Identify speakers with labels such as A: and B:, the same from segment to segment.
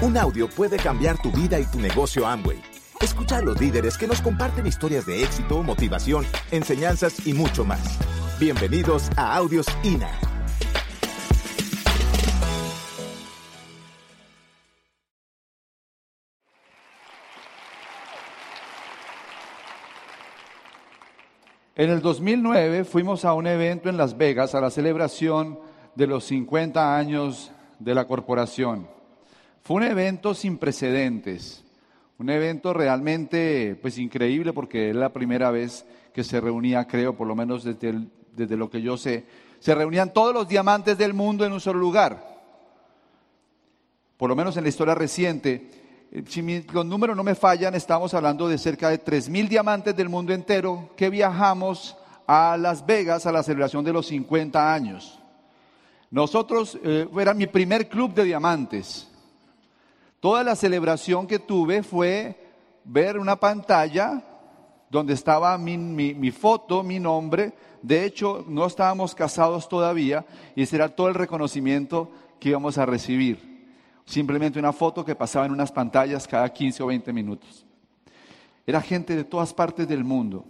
A: Un audio puede cambiar tu vida y tu negocio Amway. Escucha a los líderes que nos comparten historias de éxito, motivación, enseñanzas y mucho más. Bienvenidos a Audios INA.
B: En el 2009 fuimos a un evento en Las Vegas a la celebración de los 50 años de la corporación. Fue un evento sin precedentes, un evento realmente pues increíble porque es la primera vez que se reunía, creo, por lo menos desde, desde lo que yo sé, se reunían todos los diamantes del mundo en un solo lugar. Por lo menos en la historia reciente, eh, si los números no me fallan, estamos hablando de cerca de 3.000 diamantes del mundo entero que viajamos a Las Vegas a la celebración de los 50 años. Nosotros, eh, era mi primer club de diamantes. Toda la celebración que tuve fue ver una pantalla donde estaba mi, foto, mi nombre. De hecho, no estábamos casados todavía y ese era todo el reconocimiento que íbamos a recibir. Simplemente una foto que pasaba en unas pantallas cada 15 o 20 minutos. Era gente de todas partes del mundo.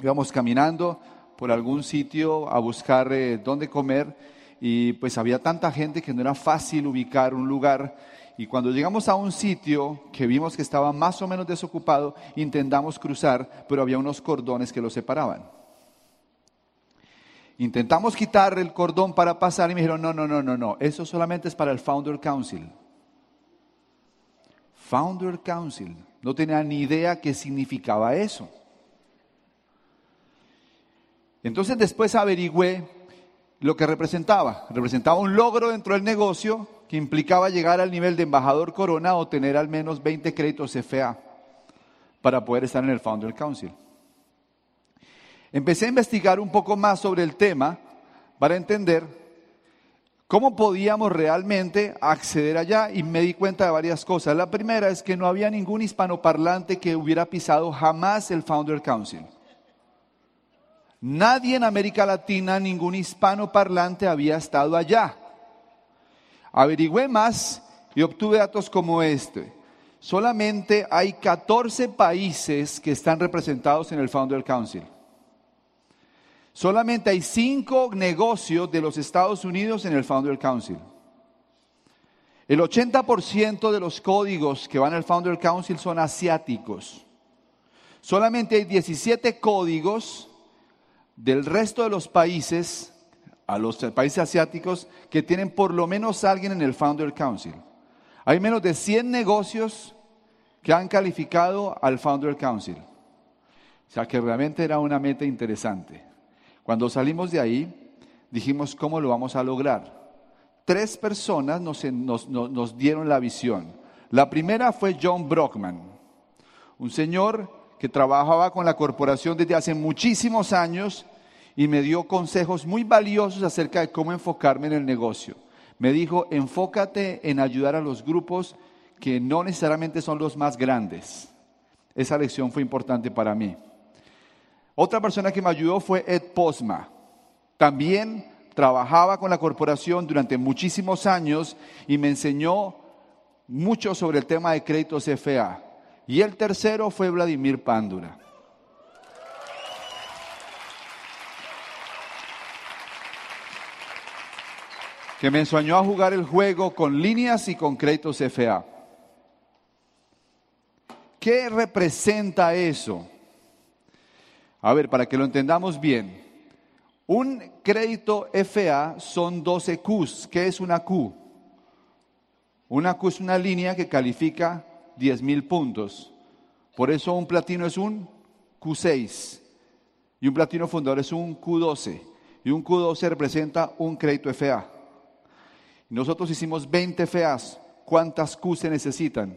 B: Íbamos caminando por algún sitio a buscar eh, dónde comer y pues había tanta gente que no era fácil ubicar un lugar y cuando llegamos a un sitio que vimos que estaba más o menos desocupado, intentamos cruzar, pero había unos cordones que lo separaban. Intentamos quitar el cordón para pasar y me dijeron, no, no, no, no, no, eso solamente es para el Founder Council. Founder Council. No tenía ni idea qué significaba eso. Entonces después averigüé lo que representaba. Representaba un logro dentro del negocio que implicaba llegar al nivel de embajador corona o tener al menos 20 créditos FA para poder estar en el Founder Council. Empecé a investigar un poco más sobre el tema para entender cómo podíamos realmente acceder allá y me di cuenta de varias cosas. La primera es que no había ningún hispanoparlante que hubiera pisado jamás el Founder Council. Nadie en América Latina, ningún hispanoparlante había estado allá. Averigüé más y obtuve datos como este. Solamente hay 14 países que están representados en el Founder Council. Solamente hay 5 negocios de los Estados Unidos en el Founder Council. El 80% de los códigos que van al Founder Council son asiáticos. Solamente hay 17 códigos del resto de los países a los países asiáticos que tienen por lo menos alguien en el Founder Council. Hay menos de 100 negocios que han calificado al Founder Council. O sea que realmente era una meta interesante. Cuando salimos de ahí, dijimos, ¿cómo lo vamos a lograr? Tres personas nos, dieron la visión. La primera fue John Brockman, un señor que trabajaba con la corporación desde hace muchísimos años y me dio consejos muy valiosos acerca de cómo enfocarme en el negocio. Me dijo, enfócate en ayudar a los grupos que no necesariamente son los más grandes. Esa lección fue importante para mí. Otra persona que me ayudó fue Ed Posma. También trabajaba con la corporación durante muchísimos años y me enseñó mucho sobre el tema de créditos FA. Y el tercero fue Vladimir Pándura. Que me enseñó a jugar el juego con líneas y con créditos FA. ¿Qué representa eso? A ver, para que lo entendamos bien. Un crédito FA son 12 Qs. ¿Qué es una Q? Una Q es una línea que califica 10 mil puntos. Por eso un platino es un Q6 y un platino fundador es un Q12. Y un Q12 representa un crédito FA. Nosotros hicimos 20 FAs. ¿Cuántas Q se necesitan?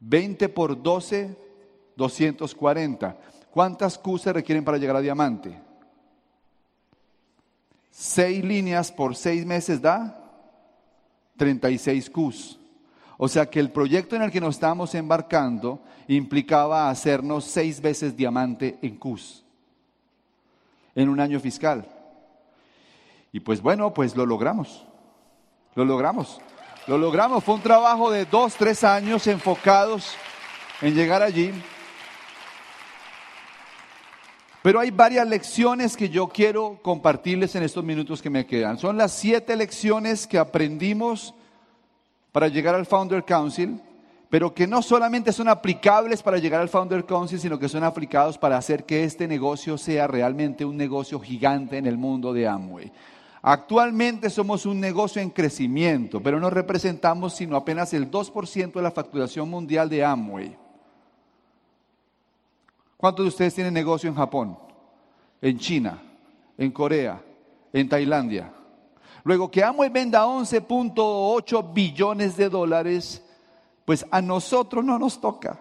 B: 20 por 12, 240. ¿Cuántas Q se requieren para llegar a diamante? Seis líneas por seis meses da 36 Qs. O sea que el proyecto en el que nos estábamos embarcando implicaba hacernos seis veces diamante en Qs en un año fiscal. Y pues bueno, pues lo logramos. Lo logramos. Lo logramos, fue un trabajo de dos, tres años enfocados en llegar allí. Pero hay varias lecciones que yo quiero compartirles en estos minutos que me quedan. Son las siete lecciones que aprendimos para llegar al Founder Council, pero que no solamente son aplicables para llegar al Founder Council, sino que son aplicados para hacer que este negocio sea realmente un negocio gigante en el mundo de Amway. Actualmente somos un negocio en crecimiento, pero no representamos sino apenas el 2% de la facturación mundial de Amway. ¿Cuántos de ustedes tienen negocio en Japón, en China, en Corea, en Tailandia? Luego que Amway venda 11.8 billones de dólares, pues a nosotros no nos toca.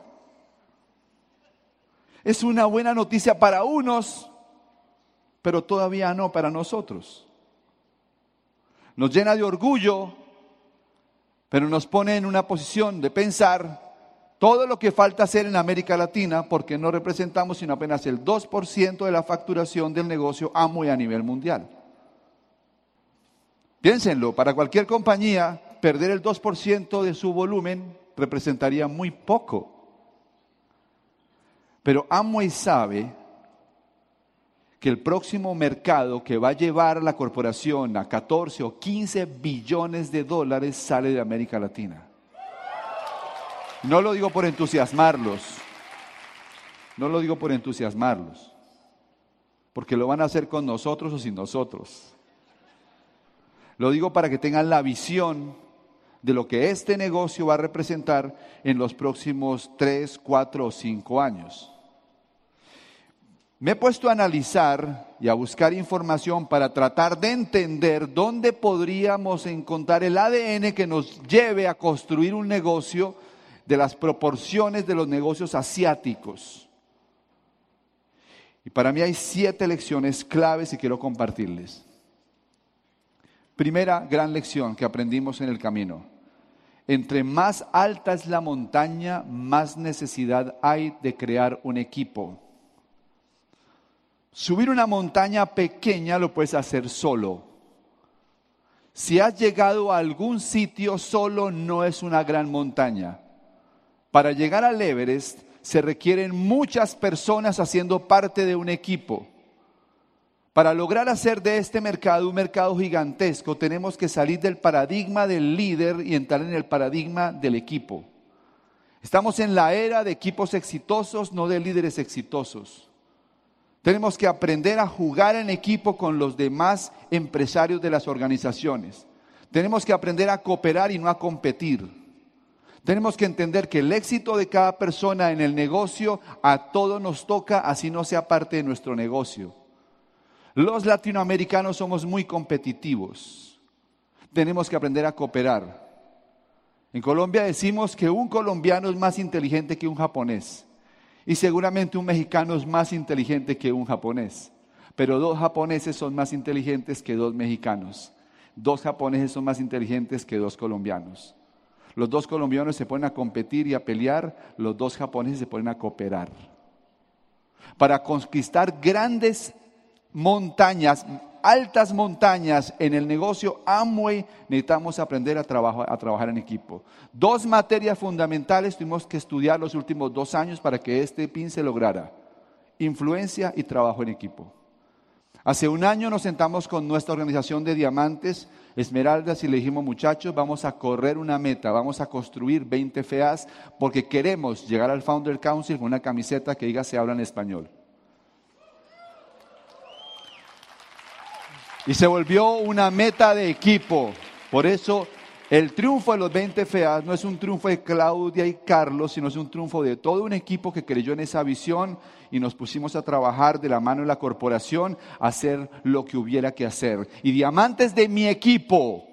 B: Es una buena noticia para unos, pero todavía no para nosotros. Nos llena de orgullo, pero nos pone en una posición de pensar todo lo que falta hacer en América Latina porque no representamos sino apenas el 2% de la facturación del negocio Amway a nivel mundial. Piénsenlo, para cualquier compañía perder el 2% de su volumen representaría muy poco. Pero Amway sabe que el próximo mercado que va a llevar a la corporación a 14 o 15 billones de dólares sale de América Latina. No lo digo por entusiasmarlos. No lo digo por entusiasmarlos. Porque lo van a hacer con nosotros o sin nosotros. Lo digo para que tengan la visión de lo que este negocio va a representar en los próximos 3, 4 o 5 años. Me he puesto a analizar y a buscar información para tratar de entender dónde podríamos encontrar el ADN que nos lleve a construir un negocio de las proporciones de los negocios asiáticos. Y para mí hay siete lecciones claves y quiero compartirles. Primera gran lección que aprendimos en el camino. Entre más alta es la montaña, más necesidad hay de crear un equipo. Subir una montaña pequeña lo puedes hacer solo. Si has llegado a algún sitio solo, no es una gran montaña. Para llegar al Everest se requieren muchas personas haciendo parte de un equipo. Para lograr hacer de este mercado un mercado gigantesco, tenemos que salir del paradigma del líder y entrar en el paradigma del equipo. Estamos en la era de equipos exitosos, no de líderes exitosos. Tenemos que aprender a jugar en equipo con los demás empresarios de las organizaciones. Tenemos que aprender a cooperar y no a competir. Tenemos que entender que el éxito de cada persona en el negocio a todos nos toca, así no sea parte de nuestro negocio. Los latinoamericanos somos muy competitivos. Tenemos que aprender a cooperar. En Colombia decimos que un colombiano es más inteligente que un japonés. Y seguramente un mexicano es más inteligente que un japonés. Pero dos japoneses son más inteligentes que dos mexicanos. Dos japoneses son más inteligentes que dos colombianos. Los dos colombianos se ponen a competir y a pelear, los dos japoneses se ponen a cooperar. Para conquistar grandes montañas, altas montañas en el negocio Amway, necesitamos aprender a, trabajar, a trabajar en equipo. Dos materias fundamentales tuvimos que estudiar los últimos dos años para que este pin se lograra. Influencia y trabajo en equipo. Hace un año nos sentamos con nuestra organización de diamantes Esmeraldas y le dijimos, muchachos, vamos a correr una meta, vamos a construir 20 FEAs porque queremos llegar al Founder Council con una camiseta que diga se habla en español. Y se volvió una meta de equipo. Por eso el triunfo de los 20 FEAs no es un triunfo de Claudia y Carlos, sino es un triunfo de todo un equipo que creyó en esa visión y nos pusimos a trabajar de la mano de la corporación a hacer lo que hubiera que hacer. Y diamantes de mi equipo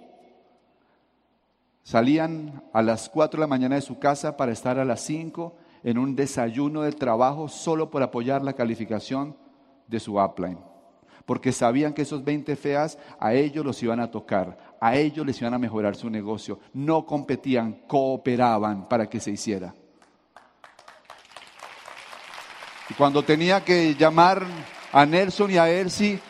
B: salían a las 4 de la mañana de su casa para estar a las 5 en un desayuno de trabajo solo por apoyar la calificación de su upline. Porque sabían que esos 20 feas a ellos los iban a tocar, a ellos les iban a mejorar su negocio. No competían, cooperaban para que se hiciera. Y cuando tenía que llamar a Nelson y a Elsie,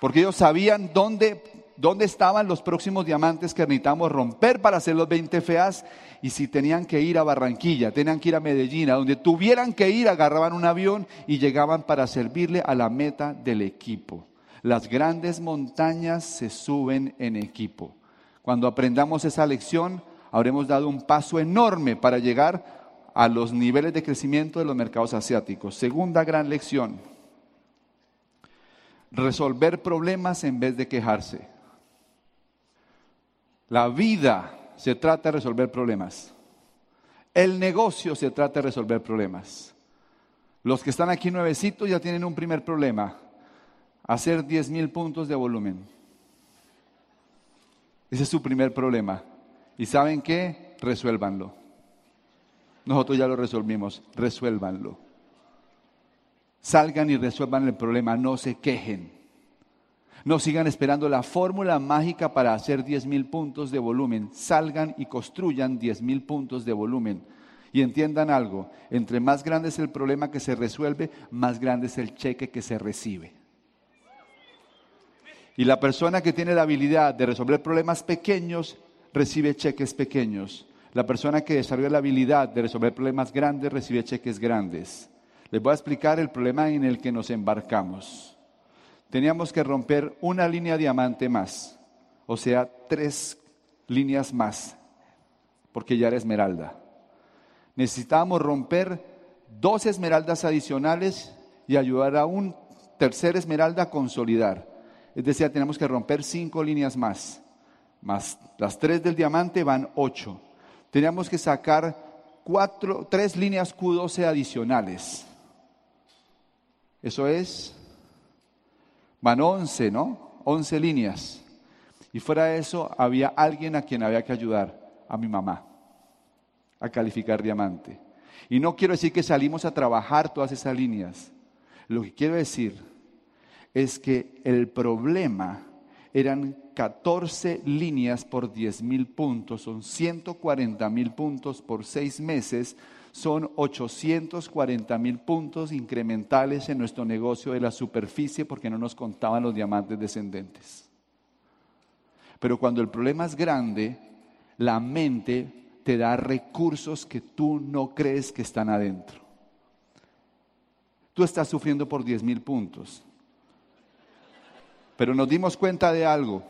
B: porque ellos sabían dónde dónde estaban los próximos diamantes que necesitamos romper para hacer los 20 feas y si tenían que ir a Barranquilla, tenían que ir a Medellín, a donde tuvieran que ir, agarraban un avión y llegaban para servirle a la meta del equipo. Las grandes montañas se suben en equipo. Cuando aprendamos esa lección, habremos dado un paso enorme para llegar a los niveles de crecimiento de los mercados asiáticos. Segunda gran lección, resolver problemas en vez de quejarse. La vida se trata de resolver problemas. El negocio se trata de resolver problemas. Los que están aquí nuevecitos ya tienen un primer problema, hacer 10 mil puntos de volumen. Ese es su primer problema. ¿Y saben qué? Resuélvanlo. Nosotros ya lo resolvimos, resuélvanlo. Salgan y resuelvan el problema, no se quejen. No sigan esperando la fórmula mágica para hacer 10 mil puntos de volumen. Salgan y construyan 10 mil puntos de volumen. Y entiendan algo, entre más grande es el problema que se resuelve, más grande es el cheque que se recibe. Y la persona que tiene la habilidad de resolver problemas pequeños, recibe cheques pequeños. La persona que desarrolla la habilidad de resolver problemas grandes, recibe cheques grandes. Les voy a explicar el problema en el que nos embarcamos. Teníamos que romper una línea diamante más, o sea, tres líneas más, porque ya era esmeralda. Necesitábamos romper dos esmeraldas adicionales y ayudar a un tercer esmeralda a consolidar. Es decir, tenemos que romper cinco líneas más, más las tres del diamante van ocho. Teníamos que sacar cuatro, tres líneas Q12 adicionales. Eso es, van 11, ¿no? 11 líneas. Y fuera de eso, había alguien a quien había que ayudar, a mi mamá, a calificar diamante. Y no quiero decir que salimos a trabajar todas esas líneas. Lo que quiero decir es que el problema eran 14 líneas por 10 mil puntos, son 140 mil puntos por seis meses son 840 mil puntos incrementales en nuestro negocio de la superficie porque no nos contaban los diamantes descendentes. Pero cuando el problema es grande, la mente te da recursos que tú no crees que están adentro. Tú estás sufriendo por 10 mil puntos. Pero nos dimos cuenta de algo.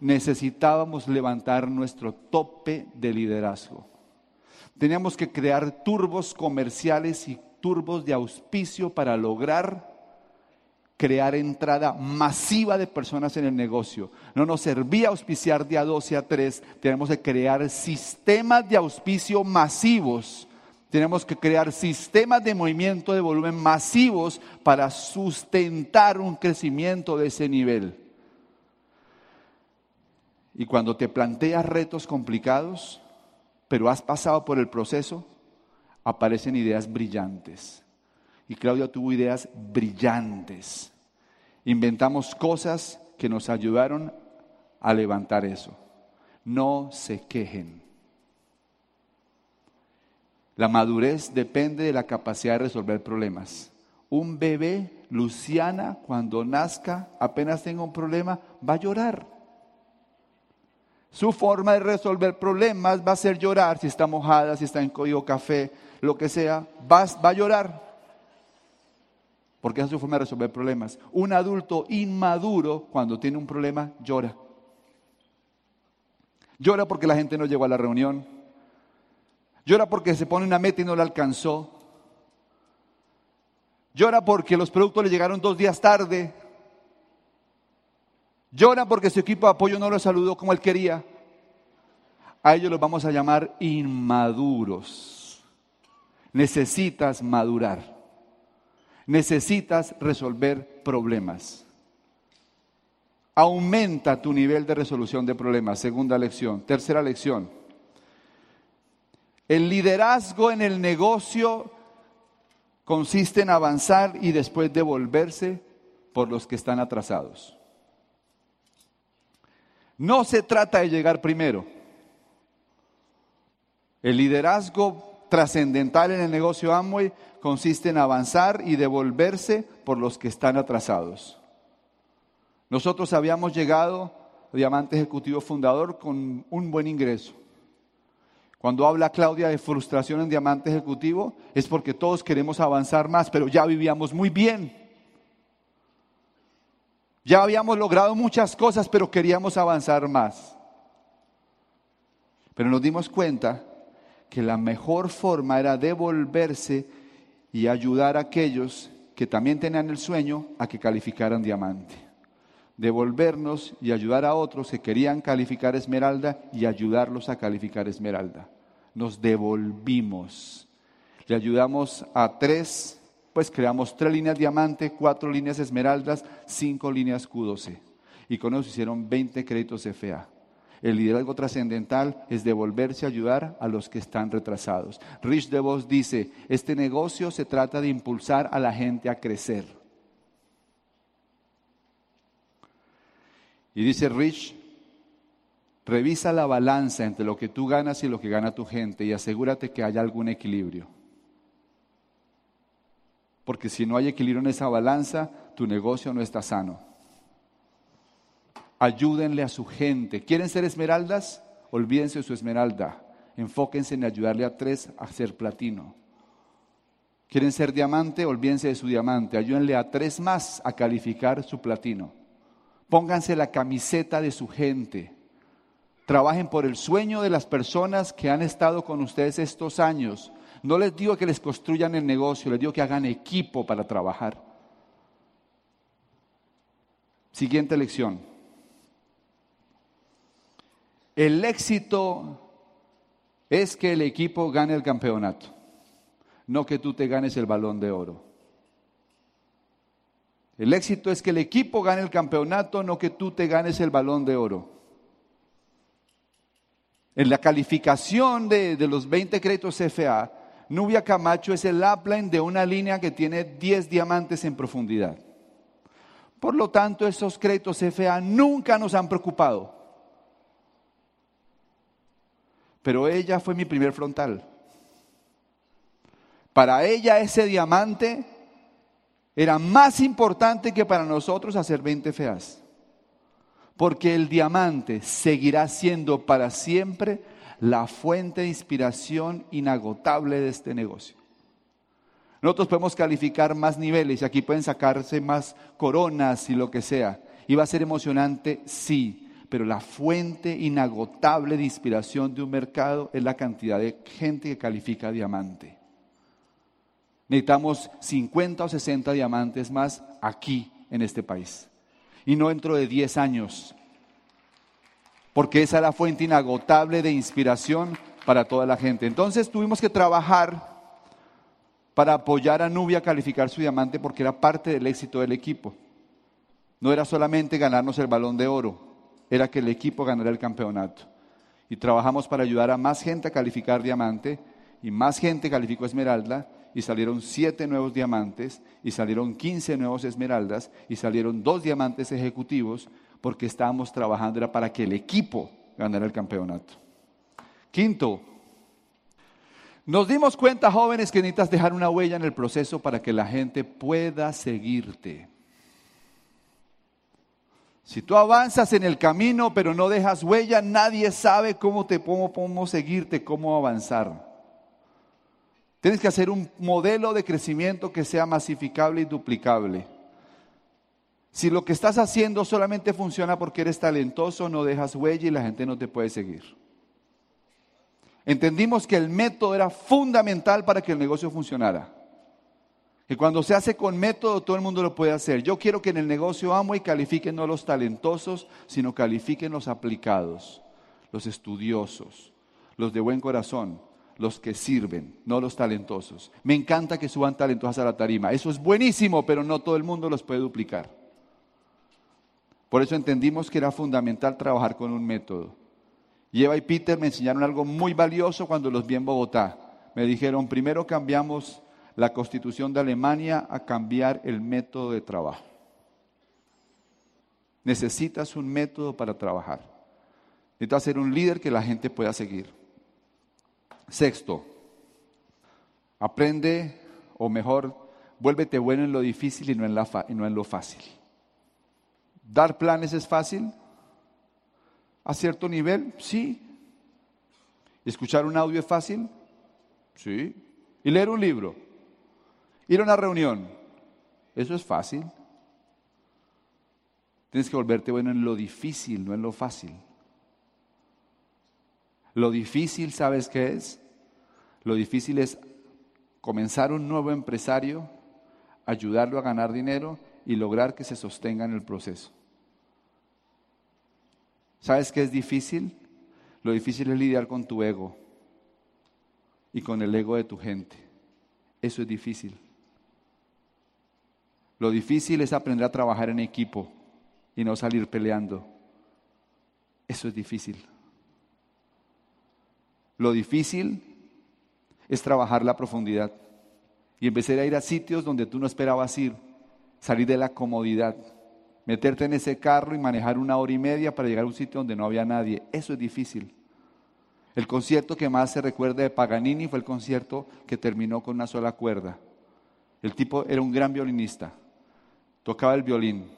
B: Necesitábamos levantar nuestro tope de liderazgo. Teníamos que crear turbos comerciales y turbos de auspicio para lograr crear entrada masiva de personas en el negocio. No nos servía auspiciar de a 12 a 3, tenemos que crear sistemas de auspicio masivos. Tenemos que crear sistemas de movimiento de volumen masivos para sustentar un crecimiento de ese nivel. Y cuando te planteas retos complicados, pero has pasado por el proceso, aparecen ideas brillantes. Y Claudia tuvo ideas brillantes. Inventamos cosas que nos ayudaron a levantar eso. No se quejen. La madurez depende de la capacidad de resolver problemas. Un bebé, Luciana, cuando nazca, apenas tenga un problema, va a llorar. Su forma de resolver problemas va a ser llorar, si está mojada, si está en código café, lo que sea, va, va a llorar. Porque esa es su forma de resolver problemas. Un adulto inmaduro, cuando tiene un problema, llora. Llora porque la gente no llegó a la reunión. Llora porque se pone una meta y no la alcanzó. Llora porque los productos le llegaron dos días tarde. Llora porque su equipo de apoyo no lo saludó como él quería. A ellos los vamos a llamar inmaduros. Necesitas madurar. Necesitas resolver problemas. Aumenta tu nivel de resolución de problemas. Segunda lección. Tercera lección. El liderazgo en el negocio consiste en avanzar y después devolverse por los que están atrasados. No se trata de llegar primero. El liderazgo trascendental en el negocio Amway consiste en avanzar y devolverse por los que están atrasados. Nosotros habíamos llegado diamante ejecutivo fundador con un buen ingreso. Cuando habla Claudia de frustración en diamante ejecutivo, es porque todos queremos avanzar más, pero ya vivíamos muy bien. Ya habíamos logrado muchas cosas, pero queríamos avanzar más. Pero nos dimos cuenta que la mejor forma era devolverse y ayudar a aquellos que también tenían el sueño a que calificaran diamante. Devolvernos y ayudar a otros que querían calificar esmeralda y ayudarlos a calificar esmeralda. Nos devolvimos. Le ayudamos a tres, pues creamos tres líneas diamante, cuatro líneas esmeraldas, cinco líneas Q12. Y con eso hicieron 20 créditos FA. El liderazgo trascendental es devolverse a ayudar a los que están retrasados. Rich DeVos dice, este negocio se trata de impulsar a la gente a crecer. Y dice Rich, revisa la balanza entre lo que tú ganas y lo que gana tu gente y asegúrate que haya algún equilibrio. Porque si no hay equilibrio en esa balanza, tu negocio no está sano ayúdenle a su gente. ¿Quieren ser esmeraldas? Olvídense de su esmeralda. Enfóquense en ayudarle a tres a ser platino. ¿Quieren ser diamante? Olvídense de su diamante. Ayúdenle a tres más a calificar su platino. Pónganse la camiseta de su gente. Trabajen por el sueño de las personas que han estado con ustedes estos años. No les digo que les construyan el negocio, les digo que hagan equipo para trabajar. Siguiente lección. El éxito es que el equipo gane el campeonato, no que tú te ganes el balón de oro. El éxito es que el equipo gane el campeonato, no que tú te ganes el balón de oro. En la calificación de, los 20 créditos FA, Nubia Camacho es el upline de una línea que tiene 10 diamantes en profundidad. Por lo tanto, esos créditos FA nunca nos han preocupado. pero ella fue mi primer frontal. Para ella ese diamante era más importante que para nosotros hacer 20 feas. Porque el diamante seguirá siendo para siempre la fuente de inspiración inagotable de este negocio. Nosotros podemos calificar más niveles y aquí pueden sacarse más coronas y lo que sea. Y va a ser emocionante, sí pero la fuente inagotable de inspiración de un mercado es la cantidad de gente que califica diamante. Necesitamos 50 o 60 diamantes más aquí en este país. Y no dentro de 10 años. Porque esa es la fuente inagotable de inspiración para toda la gente. Entonces tuvimos que trabajar para apoyar a Nubia a calificar su diamante porque era parte del éxito del equipo. No era solamente ganarnos el balón de oro, era que el equipo ganara el campeonato. Y trabajamos para ayudar a más gente a calificar diamante y más gente calificó esmeralda y salieron siete nuevos diamantes y salieron 15 nuevos esmeraldas y salieron dos diamantes ejecutivos porque estábamos trabajando para que el equipo ganara el campeonato. Quinto, nos dimos cuenta, jóvenes, que necesitas dejar una huella en el proceso para que la gente pueda seguirte. Si tú avanzas en el camino pero no dejas huella, nadie sabe cómo te cómo, seguirte, cómo avanzar. Tienes que hacer un modelo de crecimiento que sea masificable y duplicable. Si lo que estás haciendo solamente funciona porque eres talentoso, no dejas huella y la gente no te puede seguir. Entendimos que el método era fundamental para que el negocio funcionara. Que cuando se hace con método, todo el mundo lo puede hacer. Yo quiero que en el negocio amo y califiquen no los talentosos, sino califiquen los aplicados, los estudiosos, los de buen corazón, los que sirven, no los talentosos. Me encanta que suban talentosos a la tarima. Eso es buenísimo, pero no todo el mundo los puede duplicar. Por eso entendimos que era fundamental trabajar con un método. Y Eva y Peter me enseñaron algo muy valioso cuando los vi en Bogotá. Me dijeron, primero cambiamos la constitución de Alemania a cambiar el método de trabajo. Necesitas un método para trabajar. Necesitas ser un líder que la gente pueda seguir. Sexto, aprende, o mejor, vuélvete bueno en lo difícil y no en, la y no en lo fácil. Dar planes es fácil, a cierto nivel? Sí. ¿Escuchar un audio es fácil? Sí. ¿Y leer un libro? ¿Ir a una reunión? Eso es fácil. Tienes que volverte bueno en lo difícil, no en lo fácil. Lo difícil, ¿sabes qué es? Lo difícil es comenzar un nuevo empresario, ayudarlo a ganar dinero y lograr que se sostenga en el proceso. ¿Sabes qué es difícil? Lo difícil es lidiar con tu ego y con el ego de tu gente. Eso es difícil. Lo difícil es aprender a trabajar en equipo y no salir peleando. Eso es difícil. Lo difícil es trabajar la profundidad y empezar a ir a sitios donde tú no esperabas ir, salir de la comodidad, meterte en ese carro y manejar una hora y media para llegar a un sitio donde no había nadie. Eso es difícil. El concierto que más se recuerda de Paganini fue el concierto que terminó con una sola cuerda. El tipo era un gran violinista, tocaba el violín,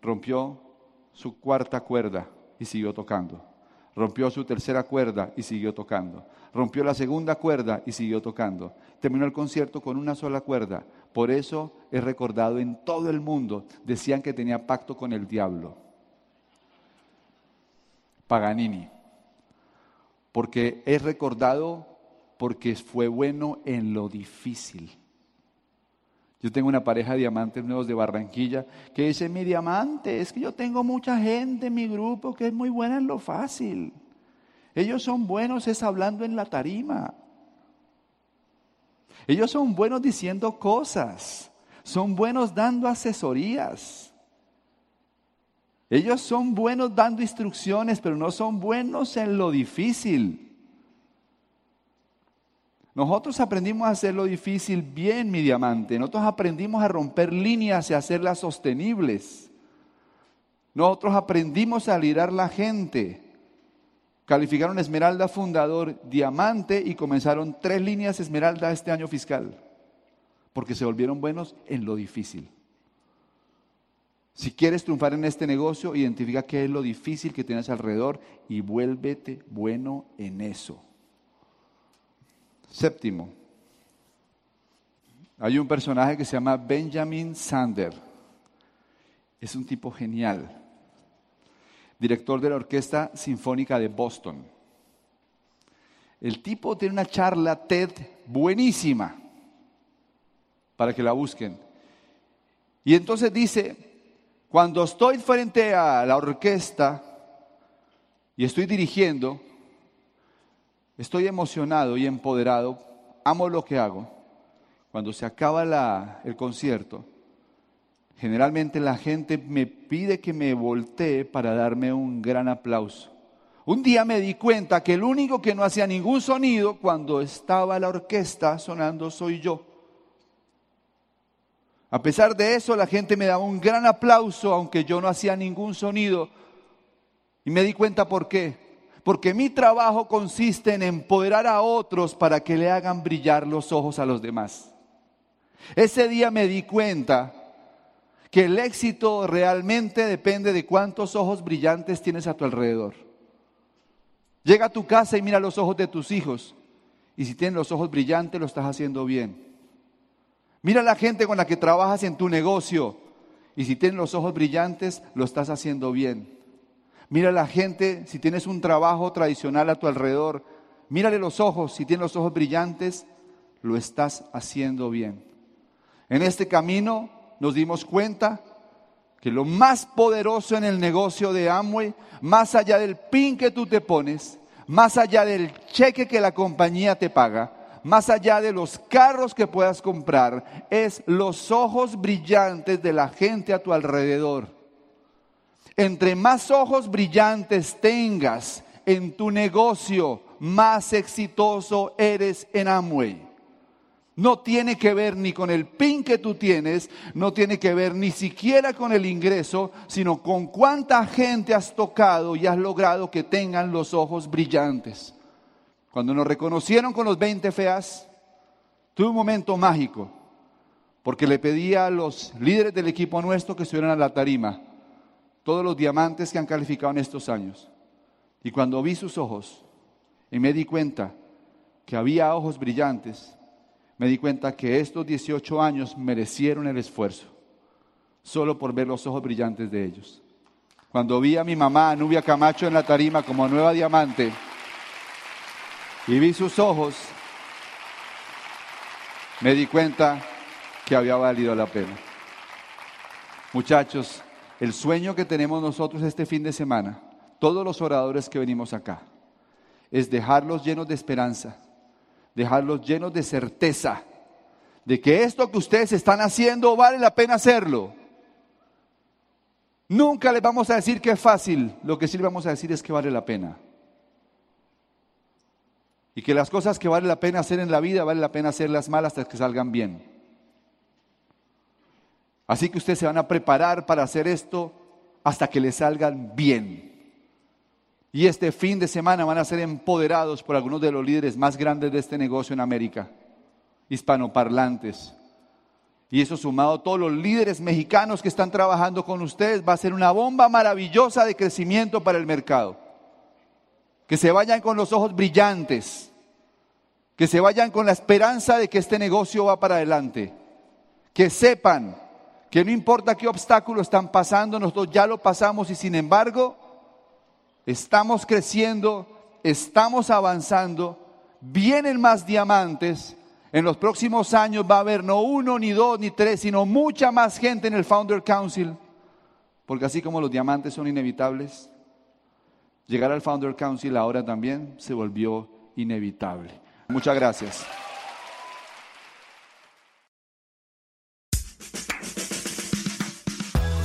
B: rompió su cuarta cuerda y siguió tocando. Rompió su tercera cuerda y siguió tocando. Rompió la segunda cuerda y siguió tocando. Terminó el concierto con una sola cuerda. Por eso es recordado en todo el mundo. Decían que tenía pacto con el diablo. Paganini. Porque es recordado porque fue bueno en lo difícil. Yo tengo una pareja de diamantes nuevos de Barranquilla que dice, mi diamante, es que yo tengo mucha gente en mi grupo que es muy buena en lo fácil. Ellos son buenos es hablando en la tarima. Ellos son buenos diciendo cosas. Son buenos dando asesorías. Ellos son buenos dando instrucciones, pero no son buenos en lo difícil. Nosotros aprendimos a hacer lo difícil bien, mi diamante. Nosotros aprendimos a romper líneas y hacerlas sostenibles. Nosotros aprendimos a liderar la gente. Calificaron Esmeralda Fundador Diamante y comenzaron tres líneas Esmeralda este año fiscal. Porque se volvieron buenos en lo difícil. Si quieres triunfar en este negocio, identifica qué es lo difícil que tienes alrededor y vuélvete bueno en eso. Séptimo, hay un personaje que se llama Benjamin Sander. Es un tipo genial, director de la Orquesta Sinfónica de Boston. El tipo tiene una charla TED buenísima para que la busquen. Y entonces dice, cuando estoy frente a la orquesta y estoy dirigiendo, estoy emocionado y empoderado, amo lo que hago. Cuando se acaba el concierto, generalmente la gente me pide que me voltee para darme un gran aplauso. Un día me di cuenta que el único que no hacía ningún sonido cuando estaba la orquesta sonando soy yo. A pesar de eso, la gente me daba un gran aplauso, aunque yo no hacía ningún sonido. Y me di cuenta por qué porque mi trabajo consiste en empoderar a otros para que le hagan brillar los ojos a los demás. Ese día me di cuenta que el éxito realmente depende de cuántos ojos brillantes tienes a tu alrededor. Llega a tu casa y mira los ojos de tus hijos. Y si tienen los ojos brillantes, lo estás haciendo bien. Mira la gente con la que trabajas en tu negocio. Y si tienen los ojos brillantes, lo estás haciendo bien. Mira a la gente, si tienes un trabajo tradicional a tu alrededor, mírale los ojos, si tienes los ojos brillantes, lo estás haciendo bien. En este camino nos dimos cuenta que lo más poderoso en el negocio de Amway, más allá del pin que tú te pones, más allá del cheque que la compañía te paga, más allá de los carros que puedas comprar, es los ojos brillantes de la gente a tu alrededor. Entre más ojos brillantes tengas en tu negocio, más exitoso eres en Amway. No tiene que ver ni con el pin que tú tienes, no tiene que ver ni siquiera con el ingreso, sino con cuánta gente has tocado y has logrado que tengan los ojos brillantes. Cuando nos reconocieron con los 20 feas, tuve un momento mágico, porque le pedí a los líderes del equipo nuestro que subieran a la tarima todos los diamantes que han calificado en estos años. Y cuando vi sus ojos y me di cuenta que había ojos brillantes, me di cuenta que estos 18 años merecieron el esfuerzo, solo por ver los ojos brillantes de ellos. Cuando vi a mi mamá, Nubia Camacho, en la tarima como nueva diamante, y vi sus ojos, me di cuenta que había valido la pena. Muchachos, el sueño que tenemos nosotros este fin de semana, todos los oradores que venimos acá, es dejarlos llenos de esperanza, dejarlos llenos de certeza de que esto que ustedes están haciendo vale la pena hacerlo. Nunca les vamos a decir que es fácil, lo que sí les vamos a decir es que vale la pena. Y que las cosas que vale la pena hacer en la vida, vale la pena hacerlas mal hasta que salgan bien. Así que ustedes se van a preparar para hacer esto hasta que les salgan bien. Y este fin de semana van a ser empoderados por algunos de los líderes más grandes de este negocio en América, hispanoparlantes. Y eso sumado a todos los líderes mexicanos que están trabajando con ustedes, va a ser una bomba maravillosa de crecimiento para el mercado. Que se vayan con los ojos brillantes, que se vayan con la esperanza de que este negocio va para adelante, que sepan que no importa qué obstáculos están pasando, nosotros ya lo pasamos y sin embargo estamos creciendo, estamos avanzando, vienen más diamantes. En los próximos años va a haber no uno, ni dos, ni tres, sino mucha más gente en el Founder Council. Porque así como los diamantes son inevitables, llegar al Founder Council ahora también se volvió inevitable. Muchas gracias.